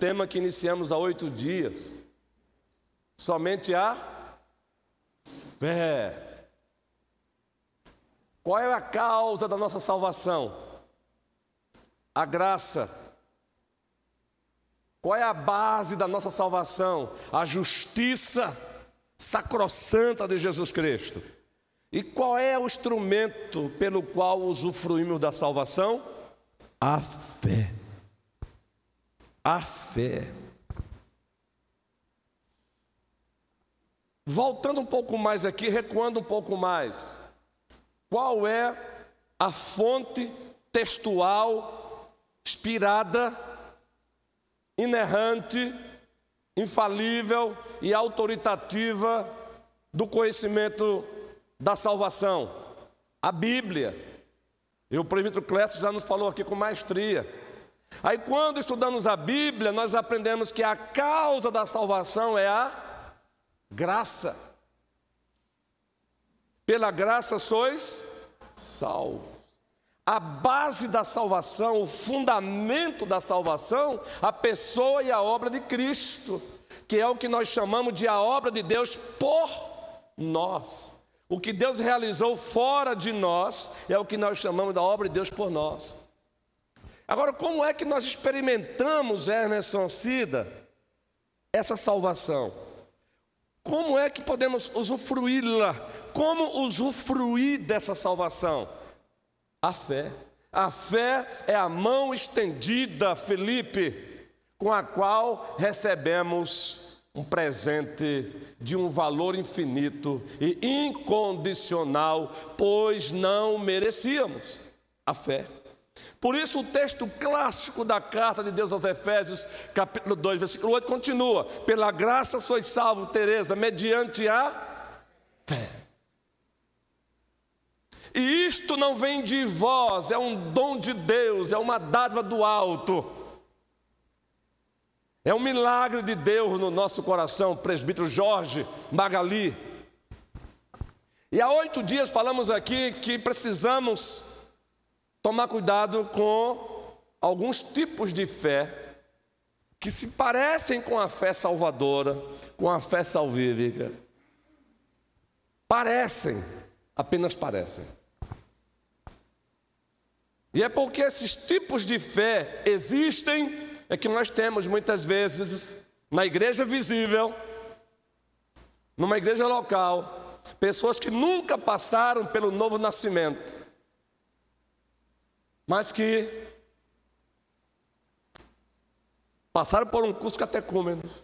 tema que iniciamos há oito dias. Somente a fé. Qual é a causa da nossa salvação? A graça. Qual é a base da nossa salvação? A justiça sacrossanta de Jesus Cristo. E qual é o instrumento pelo qual usufruímos da salvação? A fé. A fé. Voltando um pouco mais aqui, recuando um pouco mais. Qual é a fonte textual, inspirada, inerrante, infalível e autoritativa do conhecimento da salvação? A Bíblia. E o presbítero Clécio já nos falou aqui com maestria. Aí, quando estudamos a Bíblia, nós aprendemos que a causa da salvação é a graça. Pela graça sois salvos. A base da salvação, o fundamento da salvação, a pessoa e a obra de Cristo, que é o que nós chamamos de a obra de Deus por nós. O que Deus realizou fora de nós é o que nós chamamos da obra de Deus por nós. Agora, como é que nós experimentamos, Emerson Cida, essa salvação? Como é que podemos usufruí-la? Como usufruir dessa salvação? A fé. A fé é a mão estendida, Felipe, com a qual recebemos um presente de um valor infinito e incondicional, pois não merecíamos. A fé. Por isso, o texto clássico da carta de Deus aos Efésios, capítulo 2, versículo 8, continua: Pela graça sois salvo, Teresa, mediante a fé. E isto não vem de vós, é um dom de Deus, é uma dádiva do alto. É um milagre de Deus no nosso coração, presbítero Jorge Magali. E há oito dias falamos aqui que precisamos tomar cuidado com alguns tipos de fé que se parecem com a fé salvadora, com a fé salvífica. Parecem, apenas parecem. E é porque esses tipos de fé existem, é que nós temos muitas vezes na igreja visível, numa igreja local, pessoas que nunca passaram pelo novo nascimento mas que passaram por um curso catecúmenos,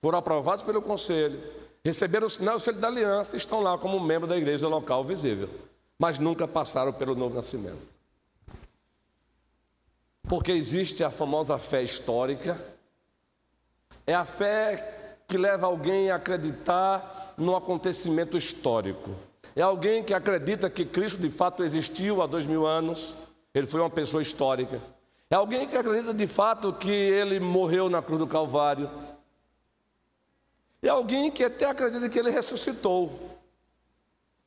foram aprovados pelo conselho, receberam o sinal da aliança e estão lá como membro da igreja local visível, mas nunca passaram pelo novo nascimento. Porque existe a famosa fé histórica, é a fé que leva alguém a acreditar no acontecimento histórico. É alguém que acredita que Cristo de fato existiu há dois mil anos, ele foi uma pessoa histórica. É alguém que acredita de fato que ele morreu na cruz do Calvário. É alguém que até acredita que ele ressuscitou.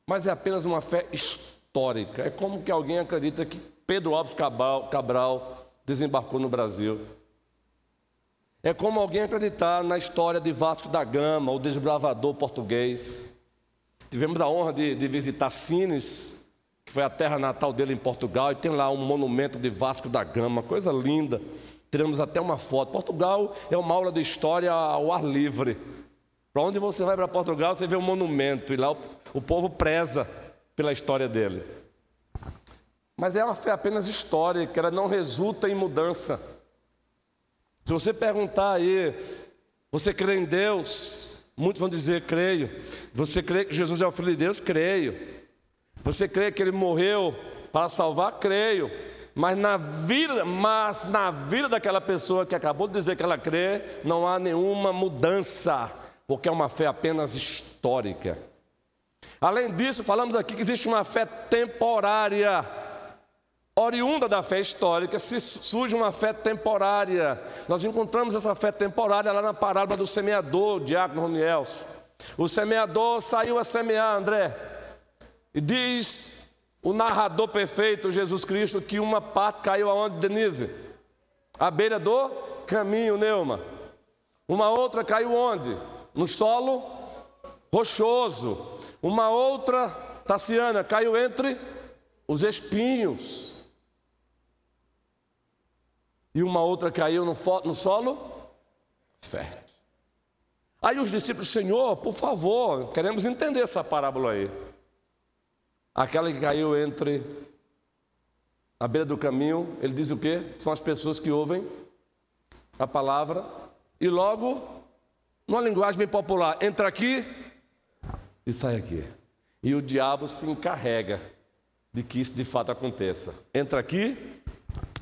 Mas é apenas uma fé histórica. É como que alguém acredita que Pedro Alves Cabral, Cabral desembarcou no Brasil. É como alguém acreditar na história de Vasco da Gama, o desbravador português. Tivemos a honra de, de visitar Sines, que foi a terra natal dele em Portugal, e tem lá um monumento de Vasco da Gama, coisa linda. Tiramos até uma foto. Portugal é uma aula de história ao ar livre. Para onde você vai para Portugal, você vê um monumento, e lá o, o povo preza pela história dele. Mas é uma fé apenas histórica, ela não resulta em mudança. Se você perguntar aí, você crê em Deus? Muitos vão dizer, creio. Você crê que Jesus é o Filho de Deus? Creio. Você crê que ele morreu para salvar? Creio. Mas na vida, mas na vida daquela pessoa que acabou de dizer que ela crê, não há nenhuma mudança, porque é uma fé apenas histórica. Além disso, falamos aqui que existe uma fé temporária. Oriunda da fé histórica, se surge uma fé temporária. Nós encontramos essa fé temporária lá na parábola do semeador, diácono Ronielso. O semeador saiu a semear, André. E diz o narrador perfeito, Jesus Cristo, que uma parte caiu aonde, Denise? À beira do caminho, Neuma. Uma outra caiu onde? No solo rochoso. Uma outra, Tassiana, caiu entre os espinhos. E uma outra caiu no, no solo fértil. Aí os discípulos, Senhor, por favor, queremos entender essa parábola aí. Aquela que caiu entre a beira do caminho, ele diz o quê? São as pessoas que ouvem a palavra e logo, numa linguagem bem popular, entra aqui e sai aqui. E o diabo se encarrega de que isso de fato aconteça. Entra aqui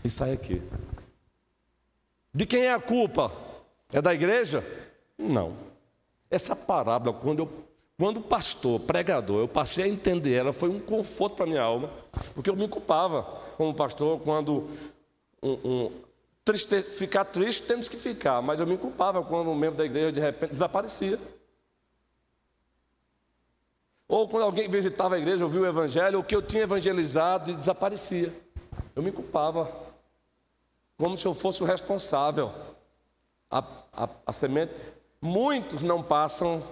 e sai aqui. De quem é a culpa? É da igreja? Não. Essa parábola, quando eu, quando pastor, pregador, eu passei a entender ela, foi um conforto para minha alma, porque eu me culpava como pastor quando um, um, triste, ficar triste temos que ficar, mas eu me culpava quando um membro da igreja de repente desaparecia. Ou quando alguém visitava a igreja, ouvia o evangelho, o que eu tinha evangelizado e desaparecia. Eu me culpava, como se eu fosse o responsável. A, a, a semente, muitos não passam,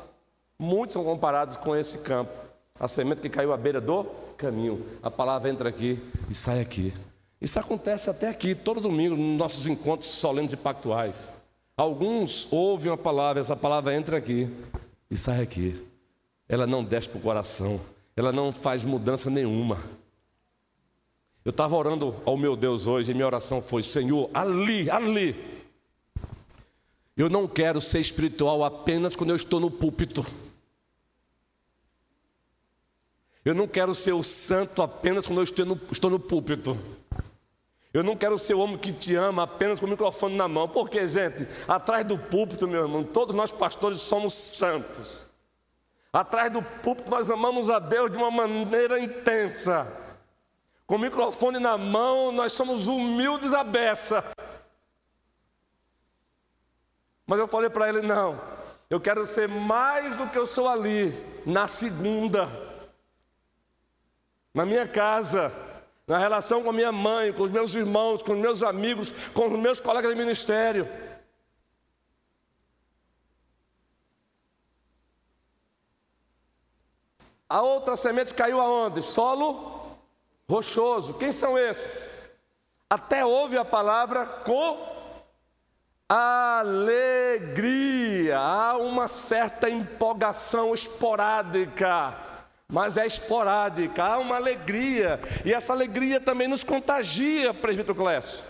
muitos são comparados com esse campo. A semente que caiu à beira do caminho. A palavra entra aqui e sai aqui. Isso acontece até aqui, todo domingo, nos nossos encontros solenes e pactuais. Alguns ouvem a palavra, essa palavra entra aqui e sai aqui ela não desce para o coração, ela não faz mudança nenhuma. Eu estava orando ao meu Deus hoje e minha oração foi: Senhor, ali, ali. Eu não quero ser espiritual apenas quando eu estou no púlpito. Eu não quero ser o santo apenas quando eu estou no, estou no púlpito. Eu não quero ser o homem que te ama apenas com o microfone na mão. Porque, gente, atrás do púlpito, meu irmão, todos nós pastores somos santos. Atrás do púlpito nós amamos a Deus de uma maneira intensa. Com o microfone na mão, nós somos humildes à beça. Mas eu falei para ele: não, eu quero ser mais do que eu sou ali, na segunda, na minha casa, na relação com a minha mãe, com os meus irmãos, com os meus amigos, com os meus colegas de ministério. A outra semente caiu aonde? Solo rochoso. Quem são esses? Até ouve a palavra com alegria. Há uma certa empolgação esporádica, mas é esporádica. Há uma alegria, e essa alegria também nos contagia, presbítero Clécio.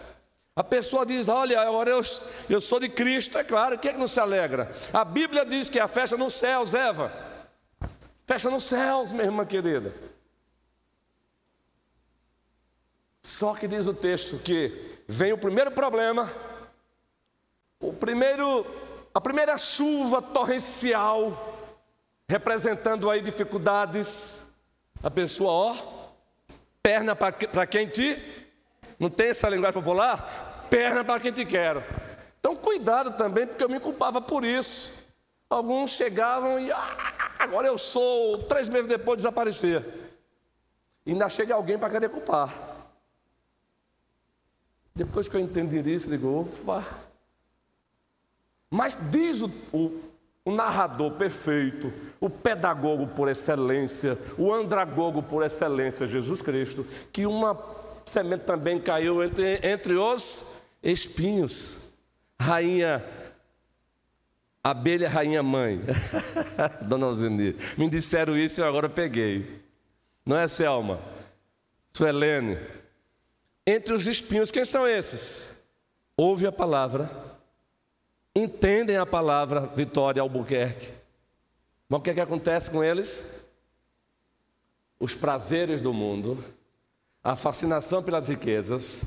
A pessoa diz: Olha, agora eu, eu sou de Cristo, é claro, quem é que não se alegra? A Bíblia diz que é a festa no céu, Eva. Fecha nos céus, minha irmã querida. Só que diz o texto que vem o primeiro problema, o primeiro, a primeira chuva torrencial, representando aí dificuldades. A pessoa, ó, perna para quem te. Não tem essa linguagem popular? Perna para quem te quero. Então, cuidado também, porque eu me culpava por isso. Alguns chegavam e. Ah, Agora eu sou, três meses depois desaparecer. E ainda chega alguém para querer culpar. Depois que eu entendi isso, digo, ufa. Mas diz o, o, o narrador perfeito, o pedagogo por excelência, o andragogo por excelência, Jesus Cristo, que uma semente também caiu entre, entre os espinhos. Rainha Abelha rainha mãe. Dona Alzenir. Me disseram isso e agora peguei. Não é, Selma? Suelene. Entre os espinhos, quem são esses? Ouve a palavra, entendem a palavra, Vitória Albuquerque. Mas o que, é que acontece com eles? Os prazeres do mundo, a fascinação pelas riquezas,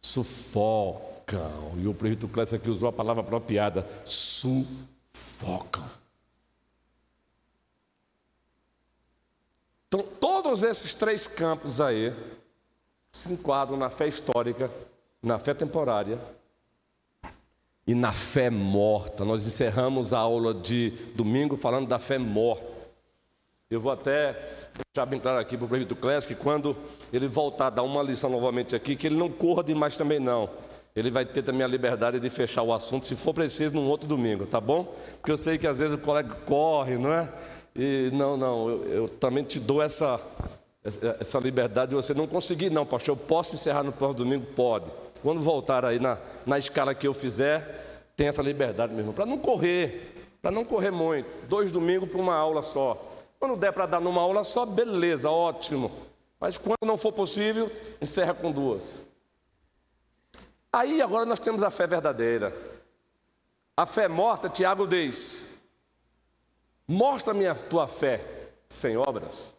sufocam. E o prefeito Clécio aqui usou a palavra apropriada: sufocam. Então, todos esses três campos aí se enquadram na fé histórica, na fé temporária e na fé morta. Nós encerramos a aula de domingo falando da fé morta. Eu vou até deixar bem claro aqui para o prefeito Clécio que quando ele voltar a dar uma lição novamente aqui, que ele não corra demais também não ele vai ter também a liberdade de fechar o assunto, se for preciso, num outro domingo, tá bom? Porque eu sei que às vezes o colega corre, não é? E não, não, eu, eu também te dou essa, essa liberdade de você não conseguir, não, pastor. Eu posso encerrar no próximo domingo? Pode. Quando voltar aí na, na escala que eu fizer, tem essa liberdade mesmo, para não correr, para não correr muito. Dois domingos para uma aula só. Quando der para dar numa aula só, beleza, ótimo. Mas quando não for possível, encerra com duas. Aí agora nós temos a fé verdadeira. A fé morta, Tiago diz: Mostra-me a tua fé sem obras,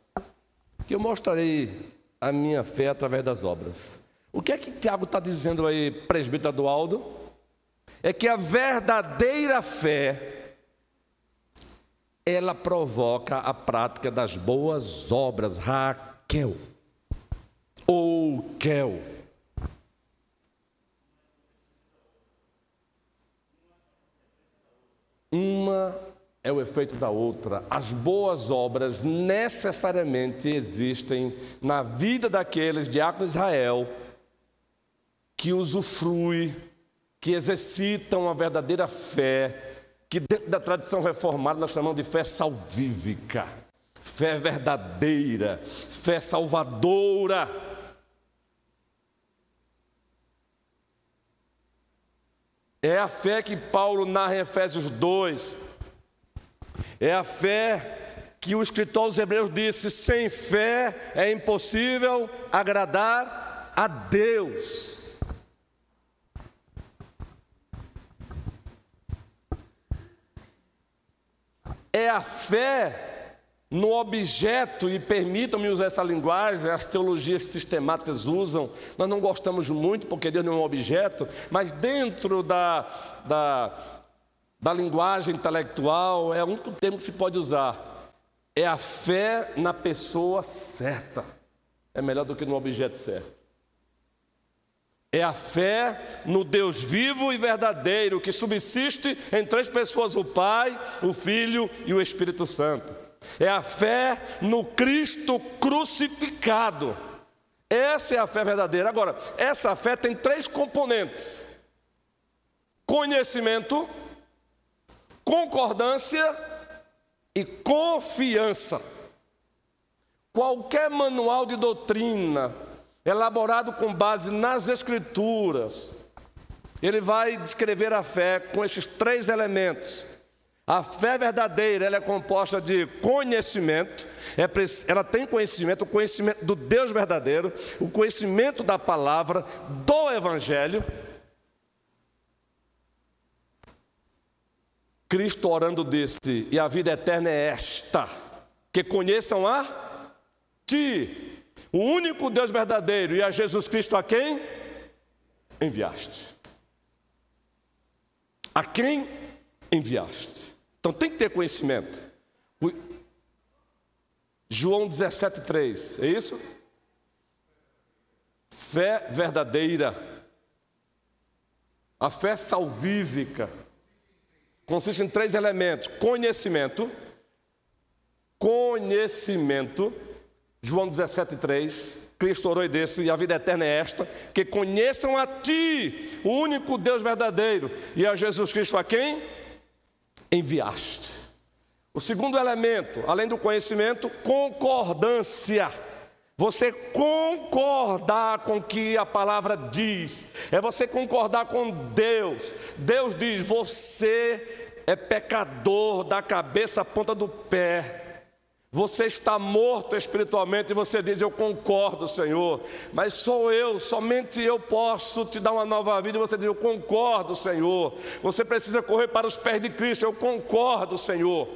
que eu mostrarei a minha fé através das obras. O que é que Tiago está dizendo aí, presbítero Dualdo? É que a verdadeira fé, ela provoca a prática das boas obras, Raquel, ou Kel. Uma é o efeito da outra. As boas obras necessariamente existem na vida daqueles diáconos Israel que usufrui, que exercitam a verdadeira fé, que dentro da tradição reformada nós chamamos de fé salvífica, fé verdadeira, fé salvadora. É a fé que Paulo narra em Efésios 2. É a fé que o escritor aos Hebreus disse: sem fé é impossível agradar a Deus. É a fé no objeto, e permitam-me usar essa linguagem, as teologias sistemáticas usam, nós não gostamos muito porque Deus não é um objeto, mas dentro da, da, da linguagem intelectual é o único termo que se pode usar. É a fé na pessoa certa. É melhor do que no objeto certo. É a fé no Deus vivo e verdadeiro que subsiste em três pessoas: o Pai, o Filho e o Espírito Santo. É a fé no Cristo crucificado. Essa é a fé verdadeira. Agora, essa fé tem três componentes: conhecimento, concordância e confiança. Qualquer manual de doutrina elaborado com base nas Escrituras, ele vai descrever a fé com esses três elementos: a fé verdadeira ela é composta de conhecimento, é ela tem conhecimento, o conhecimento do Deus verdadeiro, o conhecimento da palavra, do Evangelho. Cristo orando disse: E a vida eterna é esta, que conheçam a Ti, o único Deus verdadeiro, e a Jesus Cristo a quem enviaste. A quem enviaste. Então tem que ter conhecimento. João 17,3, é isso? Fé verdadeira. A fé salvífica consiste em três elementos: conhecimento, conhecimento. João 17,3, Cristo orou e desse, e a vida eterna é esta: que conheçam a Ti, o único Deus verdadeiro, e a Jesus Cristo a quem? enviaste. O segundo elemento, além do conhecimento, concordância. Você concordar com o que a palavra diz, é você concordar com Deus. Deus diz: você é pecador da cabeça à ponta do pé. Você está morto espiritualmente e você diz: Eu concordo, Senhor, mas sou eu, somente eu posso te dar uma nova vida. E você diz: Eu concordo, Senhor. Você precisa correr para os pés de Cristo. Eu concordo, Senhor.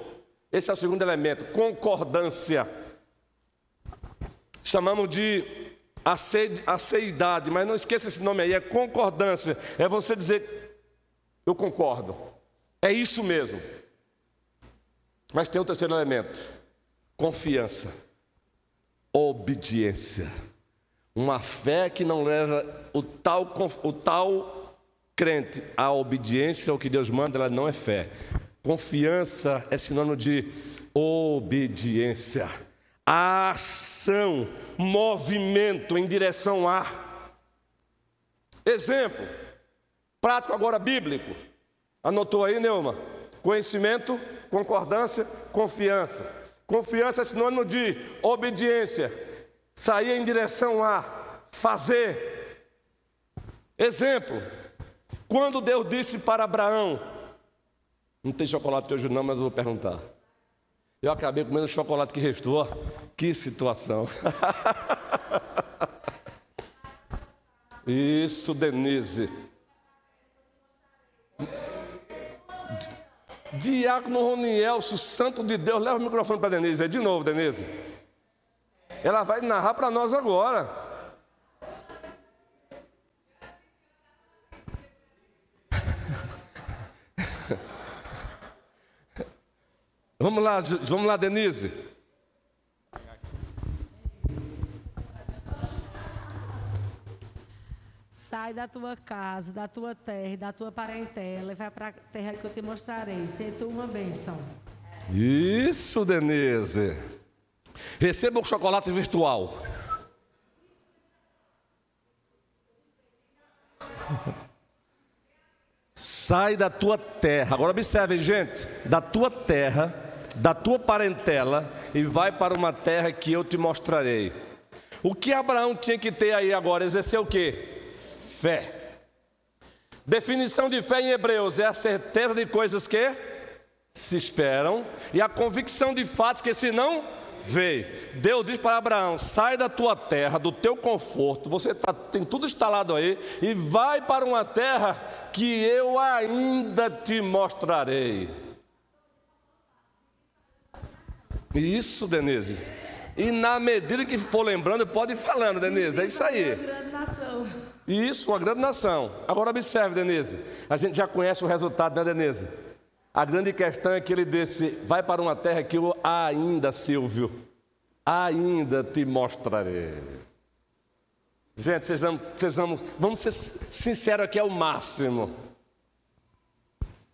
Esse é o segundo elemento: concordância. Chamamos de aceidade, mas não esqueça esse nome aí: é concordância. É você dizer: Eu concordo. É isso mesmo. Mas tem o terceiro elemento confiança, obediência. Uma fé que não leva o tal, o tal crente à obediência ao que Deus manda, ela não é fé. Confiança é sinônimo de obediência, ação, movimento em direção a. Exemplo: Prático agora bíblico. Anotou aí, Neuma? Conhecimento, concordância, confiança. Confiança é sinônimo de obediência, sair em direção a fazer. Exemplo, quando Deus disse para Abraão, não tem chocolate hoje não, mas eu vou perguntar. Eu acabei comendo o chocolate que restou. Que situação. Isso, Denise. Diácono Ronielso, santo de Deus, leva o microfone para Denise aí de novo, Denise. Ela vai narrar para nós agora. vamos lá, vamos lá, Denise. Sai da tua casa, da tua terra, da tua parentela e vai para a terra que eu te mostrarei. Ser tu uma bênção. Isso, Denise. Receba o chocolate virtual. Sai da tua terra. Agora observe, gente, da tua terra, da tua parentela e vai para uma terra que eu te mostrarei. O que Abraão tinha que ter aí agora? Exercer o quê? Fé. Definição de fé em Hebreus é a certeza de coisas que se esperam e a convicção de fatos que se não vê. Deus diz para Abraão: sai da tua terra, do teu conforto, você tá, tem tudo instalado aí, e vai para uma terra que eu ainda te mostrarei. Isso, Denise. E na medida que for lembrando, pode ir falando, Denise. É isso aí. Isso, uma grande nação. Agora observe, Denise. A gente já conhece o resultado, né, Denise? A grande questão é que ele disse: vai para uma terra que eu ainda, Silvio, ainda te mostrarei. Gente, sejamos, sejamos, vamos ser sinceros aqui, é o máximo.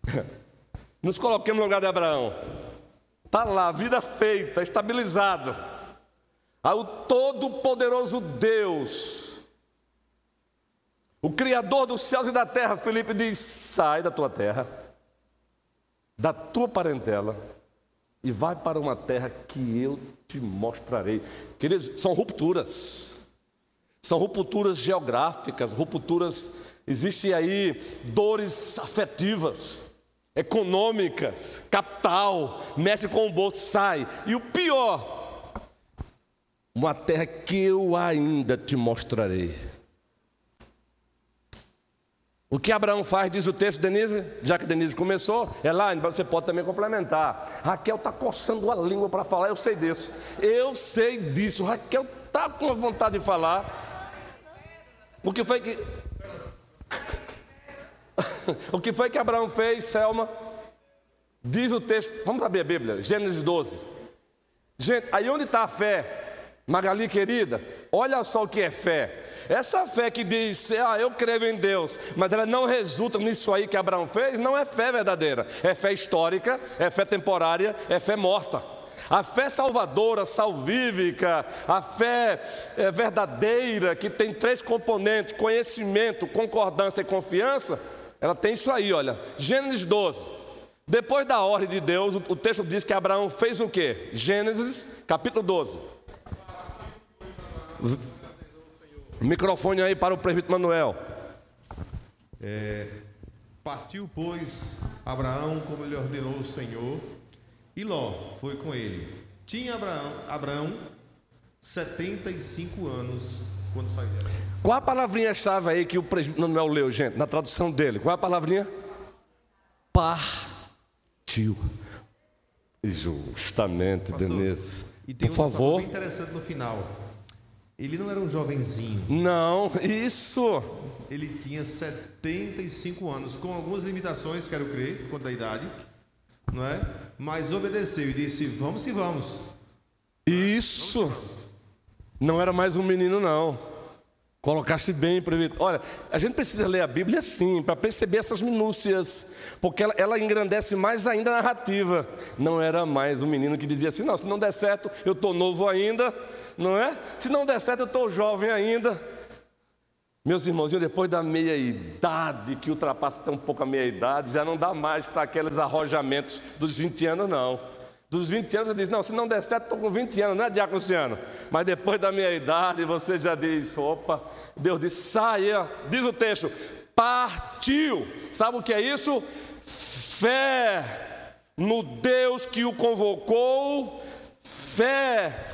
Nos coloquemos no lugar de Abraão. Está lá, vida feita, estabilizado. Ao Todo-Poderoso Deus o Criador dos céus e da terra, Felipe diz: sai da tua terra, da tua parentela, e vai para uma terra que eu te mostrarei. Queridos, são rupturas, são rupturas geográficas, rupturas, existem aí dores afetivas, econômicas, capital, mexe com o bolso, sai. E o pior, uma terra que eu ainda te mostrarei. O que Abraão faz, diz o texto, Denise, já que Denise começou, é lá, você pode também complementar. Raquel está coçando a língua para falar, eu sei disso. Eu sei disso. Raquel está com vontade de falar. O que foi que. o que foi que Abraão fez, Selma? Diz o texto, vamos abrir a Bíblia, Gênesis 12. Gente, aí onde está a fé? Magali querida, olha só o que é fé. Essa fé que diz, ah, eu creio em Deus, mas ela não resulta nisso aí que Abraão fez, não é fé verdadeira. É fé histórica, é fé temporária, é fé morta. A fé salvadora, salvífica, a fé é, verdadeira, que tem três componentes: conhecimento, concordância e confiança, ela tem isso aí, olha. Gênesis 12. Depois da ordem de Deus, o texto diz que Abraão fez o quê? Gênesis capítulo 12. Microfone aí para o prefeito Manuel. É, partiu, pois, Abraão como lhe ordenou o Senhor, e Ló foi com ele. Tinha Abraão, Abraão 75 anos quando saiu Qual a palavrinha-chave aí que o prefeito Manuel leu, gente, na tradução dele? Qual a palavrinha? Partiu. Justamente, Pastor, Denise. E tem Por um favor. bem interessante no final. Ele não era um jovenzinho. Não, isso. Ele tinha 75 anos, com algumas limitações, quero crer, quanto à idade, não é? Mas obedeceu e disse: Vamos que vamos. Isso. Vamos vamos. Não era mais um menino, não. Colocasse bem previsto. Olha, a gente precisa ler a Bíblia assim, para perceber essas minúcias, porque ela, ela, engrandece mais ainda a narrativa. Não era mais um menino que dizia assim: não, se não der certo, eu estou novo ainda, não é? Se não der certo, eu estou jovem ainda. Meus irmãozinhos, depois da meia idade, que ultrapassa um pouco a meia idade, já não dá mais para aqueles arrojamentos dos 20 anos, não. Dos 20 anos, você diz: Não, se não der certo, estou com 20 anos, não é, Diácono Luciano? Mas depois da meia idade, você já diz: Opa, Deus diz: Saia, diz o texto, partiu. Sabe o que é isso? Fé no Deus que o convocou, fé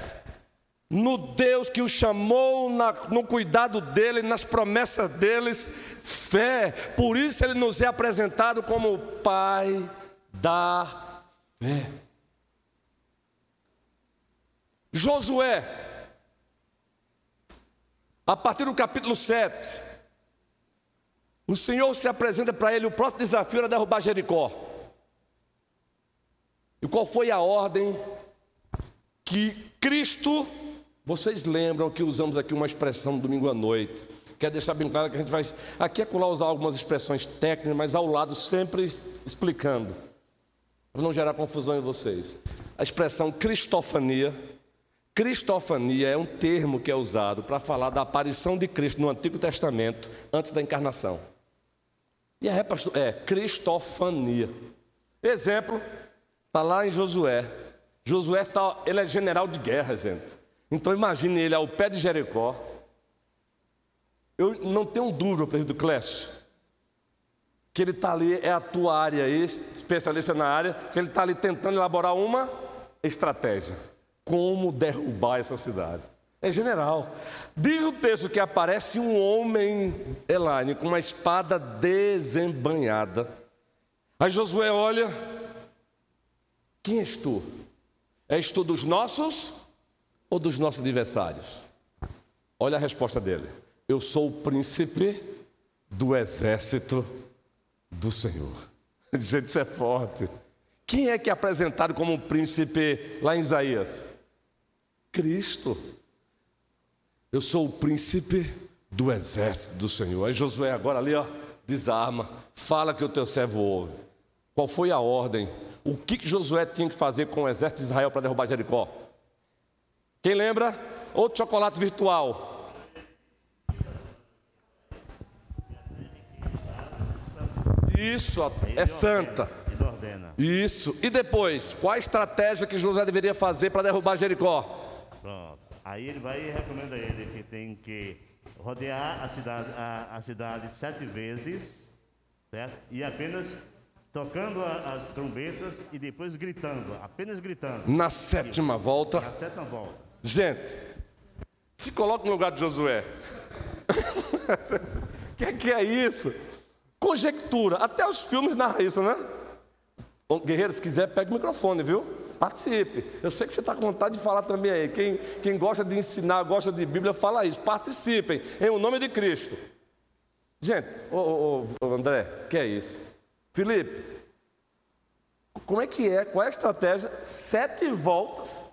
no Deus que o chamou, na, no cuidado dele, nas promessas deles, fé. Por isso ele nos é apresentado como o Pai da fé. Josué, a partir do capítulo 7, o Senhor se apresenta para ele, o próprio desafio era derrubar Jericó. E qual foi a ordem que Cristo vocês lembram que usamos aqui uma expressão domingo à noite. Quer deixar bem claro que a gente vai aqui é colar usar algumas expressões técnicas, mas ao lado sempre explicando, para não gerar confusão em vocês. A expressão cristofania. Cristofania é um termo que é usado para falar da aparição de Cristo no Antigo Testamento antes da encarnação. E a pastor, é cristofania. Exemplo, está lá em Josué. Josué tá, ele é general de guerra, gente. Então imagine ele ao pé de Jericó. Eu não tenho dúvida, presidente Clécio, que ele está ali, é a tua área, especialista na área, que ele está ali tentando elaborar uma estratégia. Como derrubar essa cidade. É general. Diz o texto que aparece um homem, Elaine, com uma espada desembanhada. Aí Josué olha: Quem és tu? És tu dos nossos ou dos nossos adversários? Olha a resposta dele: Eu sou o príncipe do exército do Senhor. Gente, isso é forte. Quem é que é apresentado como um príncipe lá em Isaías? Cristo. Eu sou o príncipe do exército do Senhor. Aí Josué agora ali, ó, desarma, fala que o teu servo ouve. Qual foi a ordem? O que, que Josué tinha que fazer com o exército de Israel para derrubar Jericó? Quem lembra? Outro chocolate virtual. Isso, é santa. Isso. E depois, qual a estratégia que José deveria fazer para derrubar Jericó? Pronto. Aí ele vai e recomenda a ele que tem que rodear a cidade, a, a cidade sete vezes, certo? E apenas tocando a, as trombetas e depois gritando, apenas gritando. Na sétima volta. Na sétima volta. Gente, se coloca no lugar de Josué. O que, é que é isso? Conjectura. Até os filmes narram isso, né? Guerreiro, se quiser, pega o microfone, viu? Participe. Eu sei que você está com vontade de falar também aí. Quem, quem gosta de ensinar, gosta de Bíblia, fala isso. Participem, em o nome de Cristo. Gente, ô, ô, ô André, que é isso? Felipe, como é que é? Qual é a estratégia? Sete voltas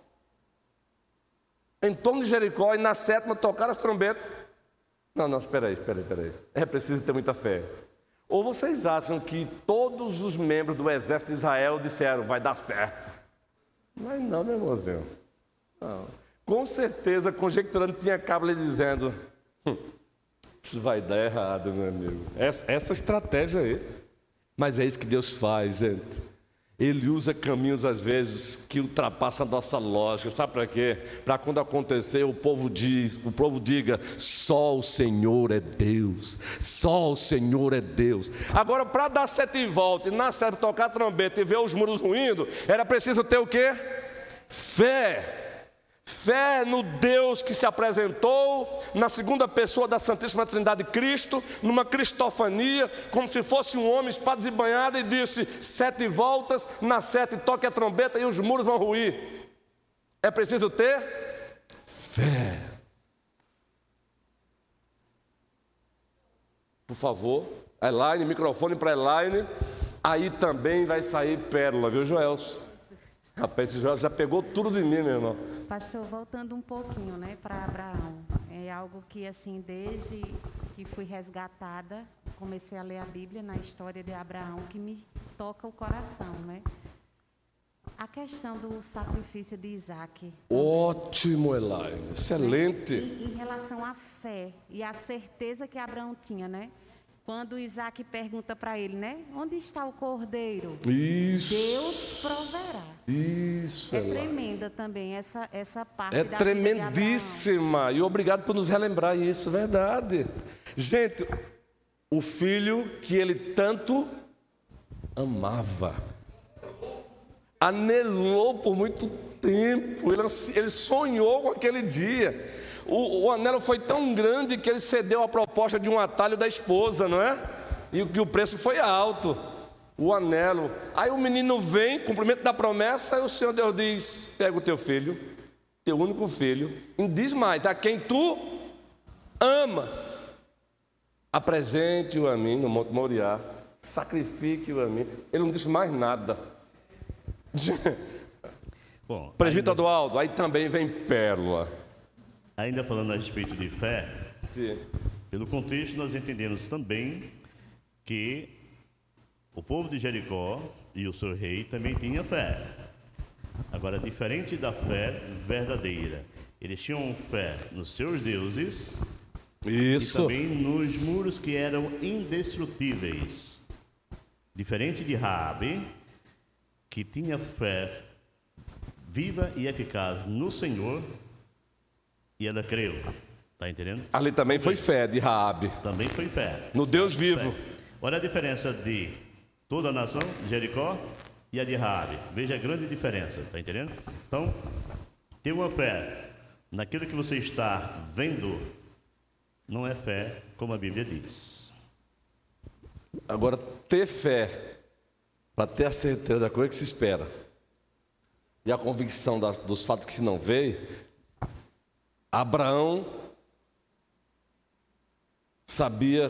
em torno de Jericó e na sétima tocar as trombetas. Não, não, espera aí, espera aí, espera aí. É preciso ter muita fé. Ou vocês acham que todos os membros do exército de Israel disseram, vai dar certo? Mas não, meu irmãozinho. Não. Com certeza, conjecturando, tinha cabo ali dizendo, hum, isso vai dar errado, meu amigo. Essa, essa estratégia aí. Mas é isso que Deus faz, gente. Ele usa caminhos às vezes que ultrapassam a nossa lógica. Sabe para quê? Para quando acontecer o povo diz, o povo diga: só o Senhor é Deus. Só o Senhor é Deus. Agora, para dar sete voltas, na sete tocar trombeta e ver os muros ruindo, era preciso ter o quê? Fé. Fé no Deus que se apresentou na segunda pessoa da Santíssima Trindade Cristo, numa cristofania, como se fosse um homem espada e banhada, e disse: sete voltas, na sete toque a trombeta e os muros vão ruir. É preciso ter fé. Por favor, Elaine, microfone para Elaine. Aí também vai sair pérola, viu, Joelson? Rapaz, esse Joelson já pegou tudo de mim, meu irmão. Pastor, voltando um pouquinho, né, para Abraão. É algo que, assim, desde que fui resgatada, comecei a ler a Bíblia na história de Abraão, que me toca o coração, né? A questão do sacrifício de Isaac. Ótimo, Elaine. Excelente. Em, em relação à fé e à certeza que Abraão tinha, né? Quando Isaac pergunta para ele, né? Onde está o cordeiro? Isso. Deus proverá. Isso, É Elaine. tremenda também essa, essa parte É da tremendíssima. E obrigado por nos relembrar isso, verdade. Gente, o filho que ele tanto amava, anelou por muito tempo, ele, ele sonhou com aquele dia. O, o anelo foi tão grande que ele cedeu à proposta de um atalho da esposa, não é? E que o preço foi alto. O anelo. Aí o menino vem, cumprimento da promessa, e o Senhor Deus diz: pega o teu filho, teu único filho, e diz mais: a quem tu amas, apresente-o a mim no Monte Moriá, sacrifique-o a mim. Ele não disse mais nada. Bom, Presbítero ainda, Eduardo, aí também vem pérola. Ainda falando a respeito de fé, Sim. pelo contexto nós entendemos também que o povo de Jericó e o seu rei também tinha fé. Agora, diferente da fé verdadeira, eles tinham fé nos seus deuses e Isso. também nos muros que eram indestrutíveis. Diferente de Raabe, que tinha fé viva e eficaz no Senhor, e ela creu. Tá entendendo? Ali também foi fé de Raabe, Também foi fé. no Deus vivo. Olha a diferença de toda a nação Jericó e a de Raabe. Veja a grande diferença, tá entendendo? Então, ter uma fé naquilo que você está vendo não é fé como a Bíblia diz. Agora, ter fé para ter a certeza da coisa que se espera e a convicção das- dos fatos que se não vê, Abraão sabia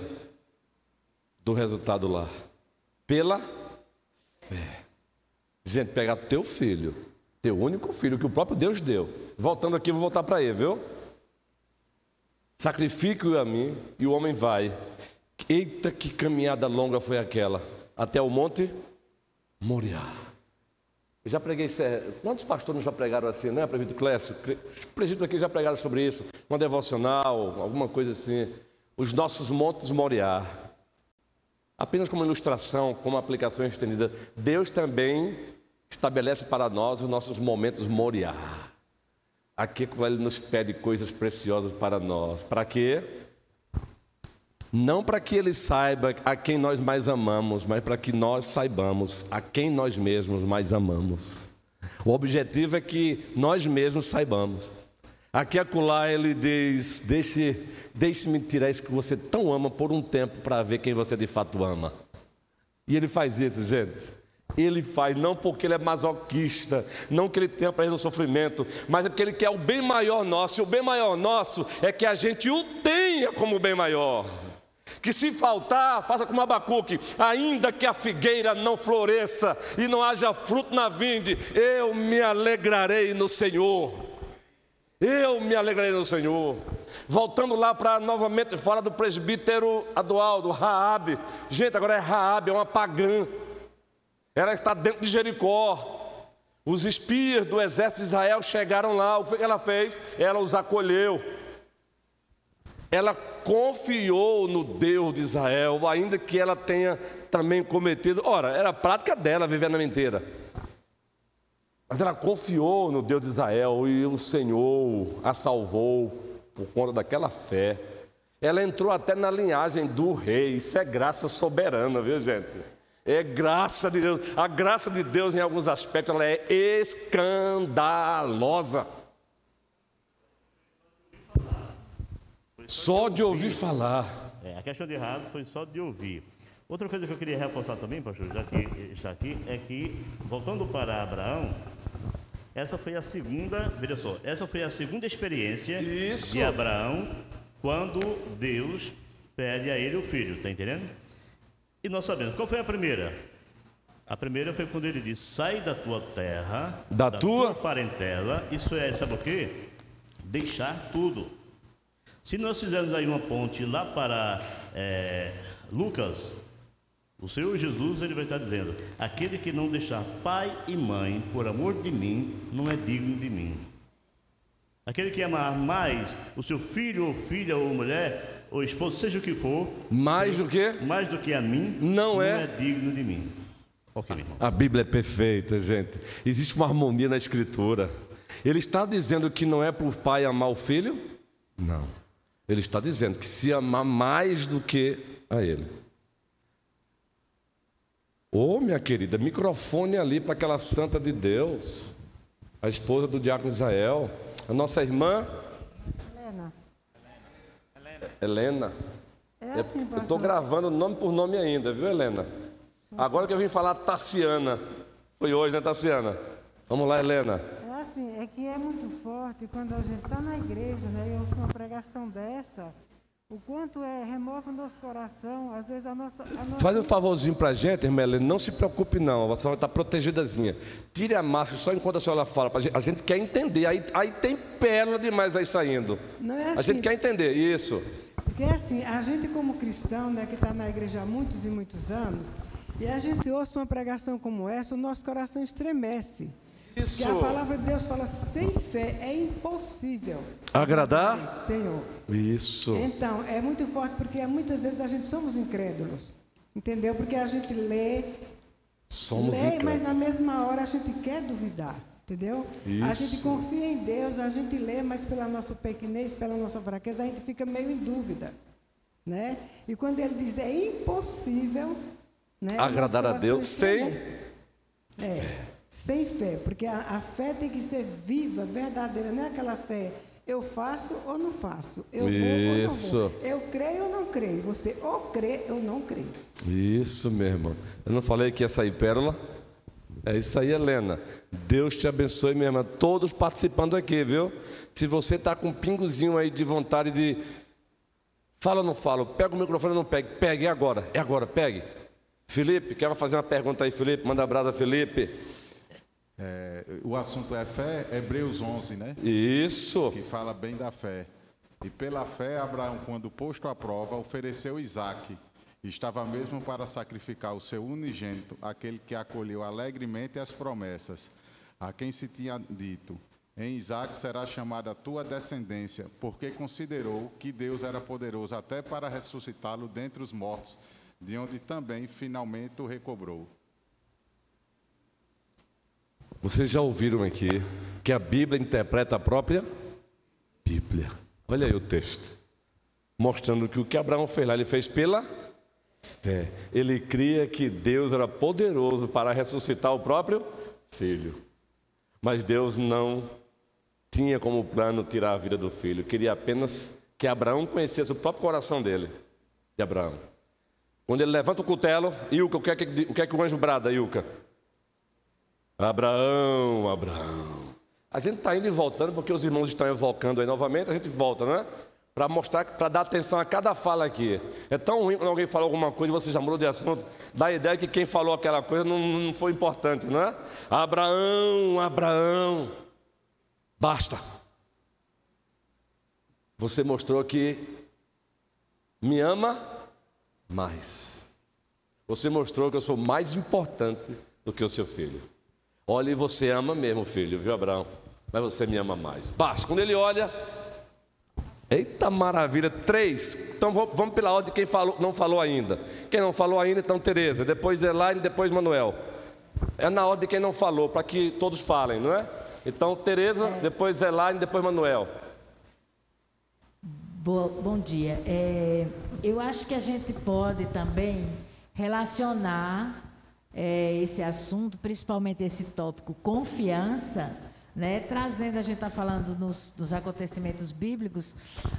do resultado lá, pela fé. Gente, pegar teu filho, teu único filho que o próprio Deus deu. Voltando aqui, vou voltar para ele, viu? Sacrifique-o a mim, e o homem vai. Eita, que caminhada longa foi aquela, até o monte Moriá. Eu já preguei, quantos pastores já pregaram assim, né, presbítero Clécio? Presbíteros aqui já pregaram sobre isso, uma devocional, alguma coisa assim. Os nossos montes Moriá. Apenas como ilustração, como aplicação estendida, Deus também estabelece para nós os nossos momentos Moriá. Aqui quando Ele nos pede coisas preciosas para nós. Para quê? Não para que Ele saiba a quem nós mais amamos, mas para que nós saibamos a quem nós mesmos mais amamos. O objetivo é que nós mesmos saibamos. Aqui acolá ele diz: deixe, deixe-me tirar isso que você tão ama por um tempo para ver quem você de fato ama. E ele faz isso, gente. Ele faz não porque ele é masoquista, não que ele tenha prazer no sofrimento, mas é porque ele quer o bem maior nosso. E o bem maior nosso é que a gente o tenha como bem maior. Que se faltar, faça como Abacuque, ainda que a figueira não floresça e não haja fruto na vinde, eu me alegrarei no Senhor. Eu me alegrarei no Senhor. Voltando lá para novamente fora do presbítero Adualdo, Raabe. Gente, agora é Raabe, é uma pagã. Ela está dentro de Jericó. Os espias do exército de Israel chegaram lá. O que ela fez? Ela os acolheu. Ela confiou no Deus de Israel, ainda que ela tenha também cometido. Ora, era prática dela viver na mentira. Mas ela confiou no Deus de Israel e o Senhor a salvou por conta daquela fé. Ela entrou até na linhagem do rei. Isso é graça soberana, viu, gente? É graça de Deus. A graça de Deus, em alguns aspectos, ela é escandalosa. Só de ouvir falar. É, a questão de errado foi só de ouvir. Outra coisa que eu queria reforçar também, pastor, já que está aqui, é que, voltando para Abraão, essa foi a segunda, veja só, essa foi a segunda experiência Isso. de Abraão quando Deus pede a ele o filho, está entendendo? E nós sabemos, qual foi a primeira? A primeira foi quando ele disse, sai da tua terra, Da tua? parentela, isso é, sabe o quê? Deixar tudo. Se nós fizermos aí uma ponte lá para é, Lucas, O Senhor Jesus ele vai estar dizendo: aquele que não deixar pai e mãe por amor de mim, não é digno de mim. Aquele que amar mais o seu filho ou filha ou mulher ou esposo, seja o que for, Mais do que? mais do que a mim, Não é. é digno de mim. Ok, irmão. A Bíblia é perfeita, gente. Existe uma harmonia na Escritura. Ele está dizendo que não é o pai amar o filho? Não. Ele está dizendo que se amar mais do que a ele. Ô, minha querida, microfone ali para aquela santa de Deus, a esposa do diácono Israel, a nossa irmã Helena, Helena. é Eu assim, estou pastor. gravando nome por nome ainda, viu, Helena? Agora que eu vim falar Tassiana. Foi hoje, né, Tassiana? Vamos lá, Helena. É assim, é que é muito forte quando a gente está na igreja, né, e ouve uma pregação dessa, o quanto é, remove o nosso coração, às vezes a nossa... A nossa Faz um favorzinho pra gente, irmã Helena. Não se preocupe, não. A senhora está protegidazinha. Tire a máscara só enquanto a senhora fala. gente. A gente quer entender. Aí, aí tem pérola demais aí saindo. Não é A assim, gente quer entender. Isso. Porque assim, a gente como cristão, né, que está na igreja há muitos e muitos anos, e a gente ouça uma pregação como essa, o nosso coração estremece. Isso. Porque a palavra de Deus fala, sem fé é impossível. Agradar? Senhor. Isso. Então, é muito forte porque muitas vezes a gente somos incrédulos. Entendeu? Porque a gente lê, Somos lê, mas incrédulos. na mesma hora a gente quer duvidar. Entendeu? A gente Isso. confia em Deus, a gente lê, mas pela nossa pequenez, pela nossa fraqueza, a gente fica meio em dúvida. Né? E quando ele diz é impossível né, Agradar a Deus sem estremece. É, sem fé, porque a, a fé tem que ser viva, verdadeira, não é aquela fé, eu faço ou não faço, eu Isso. vou ou não vou, eu creio ou não creio, você ou crê ou não crê. Isso, meu irmão. Eu não falei que ia sair pérola? É isso aí, Helena. Deus te abençoe, minha irmã. Todos participando aqui, viu? Se você está com um pingozinho aí de vontade de. Fala ou não fala? Pega o microfone ou não pegue? Pegue, é agora. É agora, pegue. Felipe, quer fazer uma pergunta aí, Felipe? Manda abraço, Felipe. É, o assunto é fé, Hebreus 11, né? Isso. Que fala bem da fé. E pela fé, Abraão, quando posto à prova, ofereceu Isaque. Estava mesmo para sacrificar o seu unigênito, aquele que acolheu alegremente as promessas, a quem se tinha dito: Em Isaque será chamada a tua descendência, porque considerou que Deus era poderoso até para ressuscitá-lo dentre os mortos, de onde também finalmente o recobrou. Vocês já ouviram aqui que a Bíblia interpreta a própria Bíblia. Olha aí o texto. Mostrando que o que Abraão fez lá, ele fez pela fé. Ele cria que Deus era poderoso para ressuscitar o próprio filho. Mas Deus não tinha como plano tirar a vida do filho. Queria apenas que Abraão conhecesse o próprio coração dele, de Abraão. Quando ele levanta o cutelo, Ilka, o que é que, o, que é que o anjo brada, Ilka? Abraão, Abraão. A gente está indo e voltando porque os irmãos estão evocando aí novamente, a gente volta, né? Para mostrar, para dar atenção a cada fala aqui. É tão ruim quando alguém fala alguma coisa e você já mudou de assunto, dá a ideia que quem falou aquela coisa não, não foi importante, não é? Abraão, Abraão. Basta. Você mostrou que me ama mais. Você mostrou que eu sou mais importante do que o seu filho. Olha, e você ama mesmo filho, viu, Abraão? Mas você me ama mais. Basta. Quando ele olha, eita maravilha, três. Então vamos pela ordem de quem falou, não falou ainda. Quem não falou ainda, então Tereza. Depois Elaine, depois Manuel. É na ordem de quem não falou, para que todos falem, não é? Então Tereza, depois Elaine, depois Manuel. Boa- bom dia. É, eu acho que a gente pode também relacionar é, esse assunto, principalmente esse tópico confiança, né, trazendo, a gente está falando nos, dos acontecimentos bíblicos,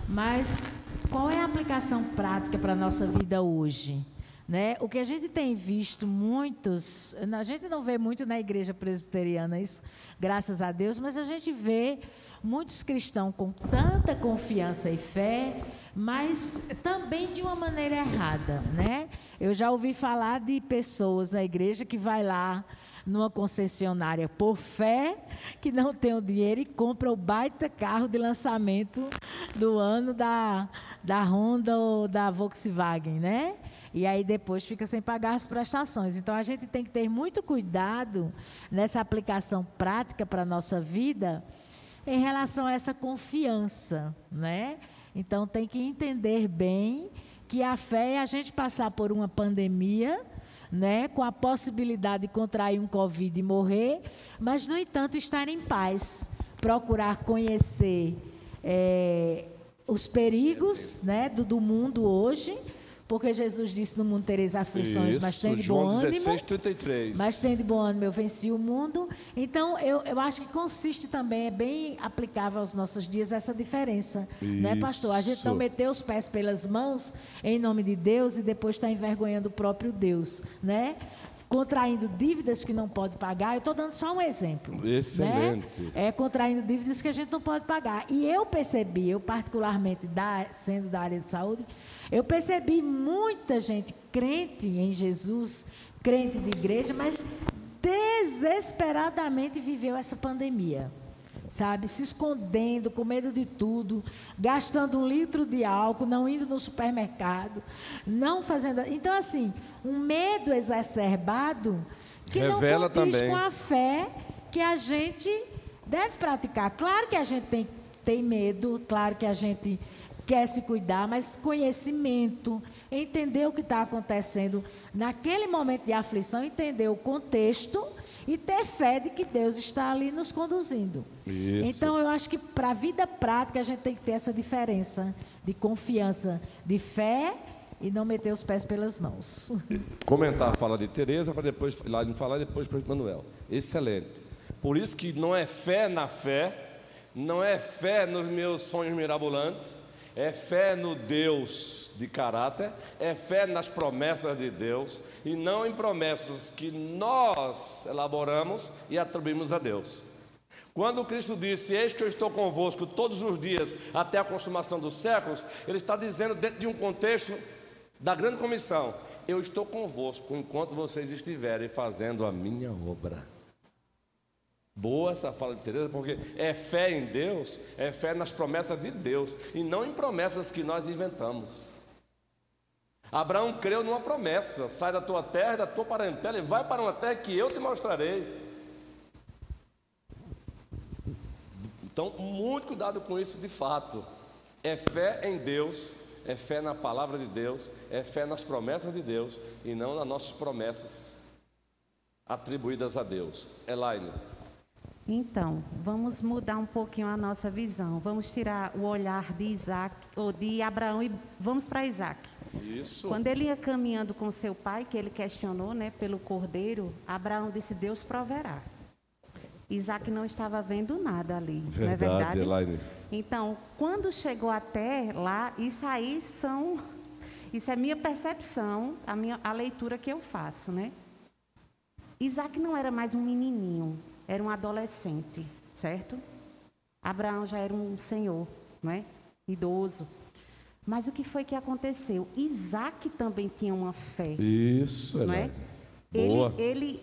mas qual é a aplicação prática para a nossa vida hoje? Né? O que a gente tem visto muitos, a gente não vê muito na igreja presbiteriana isso, graças a Deus, mas a gente vê muitos cristãos com tanta confiança e fé, mas também de uma maneira errada, né? Eu já ouvi falar de pessoas na igreja que vai lá numa concessionária por fé, que não tem o dinheiro e compra o baita carro de lançamento do ano da, da Honda ou da Volkswagen, né? E aí depois fica sem pagar as prestações. Então a gente tem que ter muito cuidado nessa aplicação prática para a nossa vida em relação a essa confiança, né? Então tem que entender bem que a fé é a gente passar por uma pandemia, né, com a possibilidade de contrair um Covid e morrer, mas, no entanto, estar em paz, procurar conhecer é, os perigos né, do, do mundo hoje, porque Jesus disse: No mundo tereis aflições, Isso, mas tem de João bom ânimo. 16, 33. Mas tem de bom ânimo, eu venci o mundo. Então, eu, eu acho que consiste também, é bem aplicável aos nossos dias essa diferença. Né, pastor? A gente não meter os pés pelas mãos em nome de Deus e depois está envergonhando o próprio Deus. Né? Contraindo dívidas que não pode pagar. Eu estou dando só um exemplo. Excelente. Né? É contraindo dívidas que a gente não pode pagar. E eu percebi, eu particularmente da, sendo da área de saúde, eu percebi muita gente crente em Jesus, crente de igreja, mas desesperadamente viveu essa pandemia. Sabe, se escondendo, com medo de tudo, gastando um litro de álcool, não indo no supermercado, não fazendo. Então, assim, um medo exacerbado que Revela não condiz também. com a fé que a gente deve praticar. Claro que a gente tem, tem medo, claro que a gente quer se cuidar, mas conhecimento, entender o que está acontecendo naquele momento de aflição, entender o contexto e ter fé de que Deus está ali nos conduzindo. Isso. Então, eu acho que para a vida prática a gente tem que ter essa diferença de confiança, de fé e não meter os pés pelas mãos. Comentar a fala de Tereza para depois lá me falar e depois para o Manuel. Excelente. Por isso que não é fé na fé, não é fé nos meus sonhos mirabolantes, é fé no Deus de caráter, é fé nas promessas de Deus e não em promessas que nós elaboramos e atribuímos a Deus. Quando Cristo disse: Eis que eu estou convosco todos os dias até a consumação dos séculos, Ele está dizendo dentro de um contexto da grande comissão: Eu estou convosco enquanto vocês estiverem fazendo a minha obra. Boa essa fala de Teresa, porque é fé em Deus, é fé nas promessas de Deus e não em promessas que nós inventamos. Abraão creu numa promessa: sai da tua terra, da tua parentela e vai para uma terra que eu te mostrarei. Então, muito cuidado com isso de fato. É fé em Deus, é fé na palavra de Deus, é fé nas promessas de Deus e não nas nossas promessas atribuídas a Deus. Elaine. Então, vamos mudar um pouquinho a nossa visão. Vamos tirar o olhar de Isaac, ou de Abraão e vamos para Isaac. Isso. Quando ele ia caminhando com seu pai, que ele questionou, né, pelo cordeiro, Abraão disse: Deus proverá. Isaac não estava vendo nada ali, não é Verdade, verdade? Elaine. Então, quando chegou até lá, isso aí são, isso é minha percepção, a minha a leitura que eu faço, né? Isaac não era mais um menininho, era um adolescente, certo? Abraão já era um senhor, não é? Idoso. Mas o que foi que aconteceu? Isaac também tinha uma fé, Isso, não é? Boa. Ele, ele